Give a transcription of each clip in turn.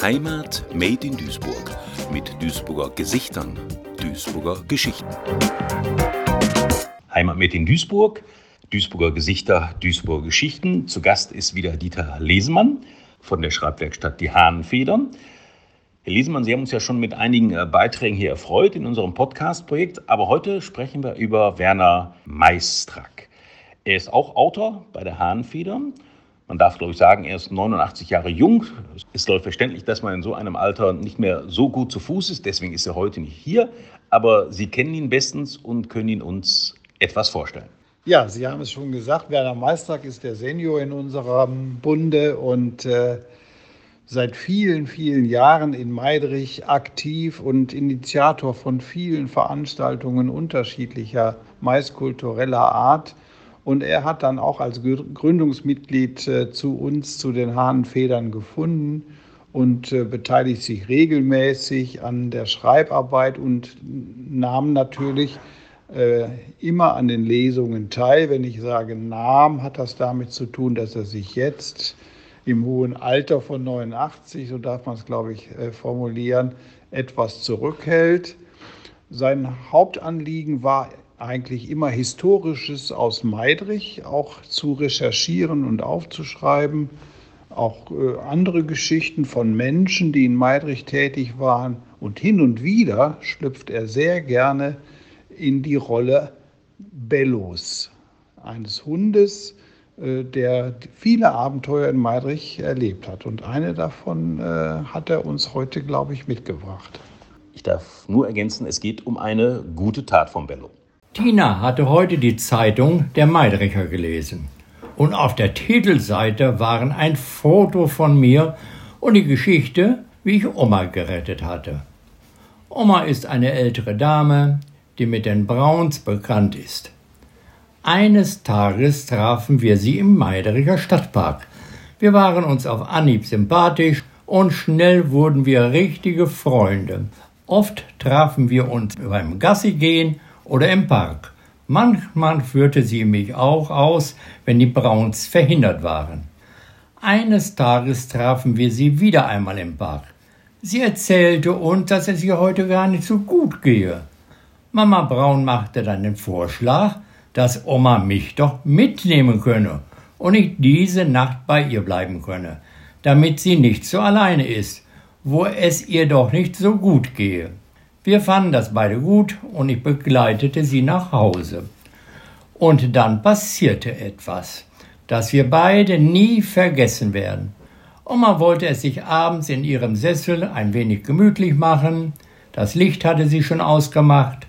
Heimat Made in Duisburg mit Duisburger Gesichtern, Duisburger Geschichten. Heimat Made in Duisburg, Duisburger Gesichter, Duisburger Geschichten. Zu Gast ist wieder Dieter Lesemann von der Schreibwerkstatt Die Hahnenfedern. Herr Lesemann, Sie haben uns ja schon mit einigen äh, Beiträgen hier erfreut in unserem Podcast-Projekt, aber heute sprechen wir über Werner Meistrack. Er ist auch Autor bei der Hahnenfedern man darf, glaube ich, sagen, er ist 89 Jahre jung. Es ist, glaube ich, verständlich, dass man in so einem Alter nicht mehr so gut zu Fuß ist. Deswegen ist er heute nicht hier. Aber Sie kennen ihn bestens und können ihn uns etwas vorstellen. Ja, Sie haben es schon gesagt, Werner Meistrag ist der Senior in unserem Bunde und äh, seit vielen, vielen Jahren in Meidrich aktiv und Initiator von vielen Veranstaltungen unterschiedlicher, meist kultureller Art. Und er hat dann auch als Gründungsmitglied äh, zu uns, zu den Hahnenfedern gefunden und äh, beteiligt sich regelmäßig an der Schreibarbeit und nahm natürlich äh, immer an den Lesungen teil. Wenn ich sage nahm, hat das damit zu tun, dass er sich jetzt im hohen Alter von 89, so darf man es, glaube ich, formulieren, etwas zurückhält. Sein Hauptanliegen war eigentlich immer Historisches aus Meidrich auch zu recherchieren und aufzuschreiben. Auch äh, andere Geschichten von Menschen, die in Meidrich tätig waren. Und hin und wieder schlüpft er sehr gerne in die Rolle Bellos, eines Hundes, äh, der viele Abenteuer in Meidrich erlebt hat. Und eine davon äh, hat er uns heute, glaube ich, mitgebracht. Ich darf nur ergänzen, es geht um eine gute Tat von Bello. Tina hatte heute die Zeitung der Meidricher gelesen. Und auf der Titelseite waren ein Foto von mir und die Geschichte, wie ich Oma gerettet hatte. Oma ist eine ältere Dame, die mit den Brauns bekannt ist. Eines Tages trafen wir sie im Meidricher Stadtpark. Wir waren uns auf Anhieb sympathisch und schnell wurden wir richtige Freunde. Oft trafen wir uns beim Gassigehen oder im Park. Manchmal führte sie mich auch aus, wenn die Browns verhindert waren. Eines Tages trafen wir sie wieder einmal im Park. Sie erzählte uns, dass es ihr heute gar nicht so gut gehe. Mama Braun machte dann den Vorschlag, dass Oma mich doch mitnehmen könne und ich diese Nacht bei ihr bleiben könne, damit sie nicht so alleine ist, wo es ihr doch nicht so gut gehe. Wir fanden das beide gut und ich begleitete sie nach Hause. Und dann passierte etwas, das wir beide nie vergessen werden. Oma wollte es sich abends in ihrem Sessel ein wenig gemütlich machen, das Licht hatte sie schon ausgemacht,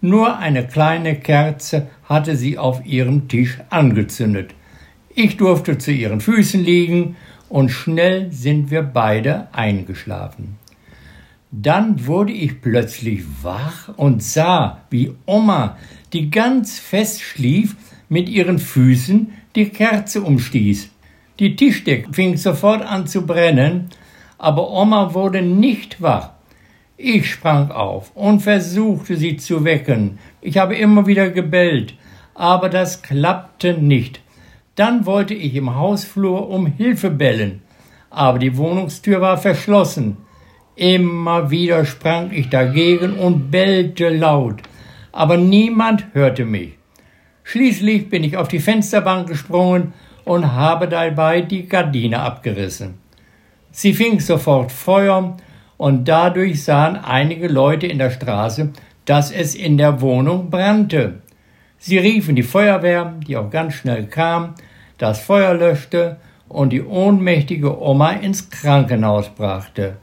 nur eine kleine Kerze hatte sie auf ihrem Tisch angezündet. Ich durfte zu ihren Füßen liegen und schnell sind wir beide eingeschlafen. Dann wurde ich plötzlich wach und sah, wie Oma, die ganz fest schlief, mit ihren Füßen die Kerze umstieß. Die Tischdecke fing sofort an zu brennen, aber Oma wurde nicht wach. Ich sprang auf und versuchte sie zu wecken. Ich habe immer wieder gebellt, aber das klappte nicht. Dann wollte ich im Hausflur um Hilfe bellen, aber die Wohnungstür war verschlossen. Immer wieder sprang ich dagegen und bellte laut, aber niemand hörte mich. Schließlich bin ich auf die Fensterbank gesprungen und habe dabei die Gardine abgerissen. Sie fing sofort Feuer und dadurch sahen einige Leute in der Straße, dass es in der Wohnung brannte. Sie riefen die Feuerwehr, die auch ganz schnell kam, das Feuer löschte und die ohnmächtige Oma ins Krankenhaus brachte.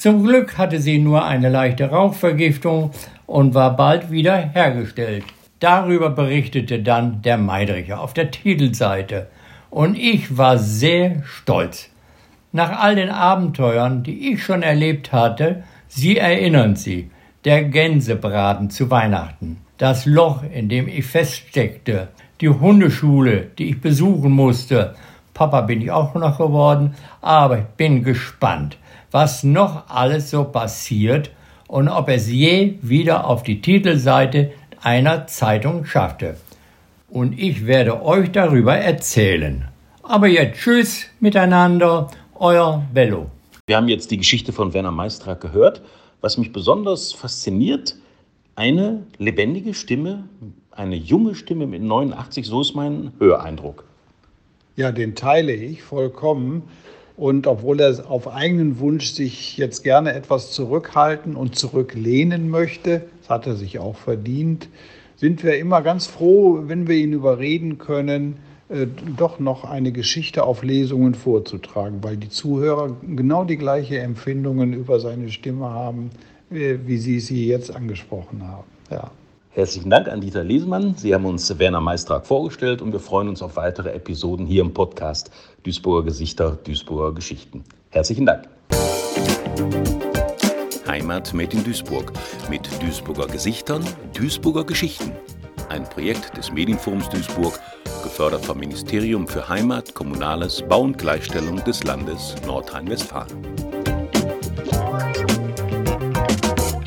Zum Glück hatte sie nur eine leichte Rauchvergiftung und war bald wieder hergestellt. Darüber berichtete dann der Meidricher auf der Titelseite und ich war sehr stolz. Nach all den Abenteuern, die ich schon erlebt hatte, Sie erinnern Sie, der Gänsebraten zu Weihnachten, das Loch, in dem ich feststeckte, die Hundeschule, die ich besuchen musste. Papa bin ich auch noch geworden, aber ich bin gespannt was noch alles so passiert und ob es je wieder auf die Titelseite einer Zeitung schaffte. Und ich werde euch darüber erzählen. Aber jetzt tschüss miteinander Euer Bello. Wir haben jetzt die Geschichte von Werner Meisterag gehört. Was mich besonders fasziniert, eine lebendige Stimme, eine junge Stimme mit 89, so ist mein Höreindruck. Ja, den teile ich vollkommen. Und obwohl er auf eigenen Wunsch sich jetzt gerne etwas zurückhalten und zurücklehnen möchte, das hat er sich auch verdient, sind wir immer ganz froh, wenn wir ihn überreden können, äh, doch noch eine Geschichte auf Lesungen vorzutragen, weil die Zuhörer genau die gleiche Empfindungen über seine Stimme haben, äh, wie Sie sie jetzt angesprochen haben. Ja. Herzlichen Dank an Dieter Lesemann. Sie haben uns Werner Meistrag vorgestellt und wir freuen uns auf weitere Episoden hier im Podcast Duisburger Gesichter, Duisburger Geschichten. Herzlichen Dank. Heimat made in Duisburg mit Duisburger Gesichtern, Duisburger Geschichten. Ein Projekt des Medienforums Duisburg, gefördert vom Ministerium für Heimat, Kommunales, Bau und Gleichstellung des Landes Nordrhein-Westfalen.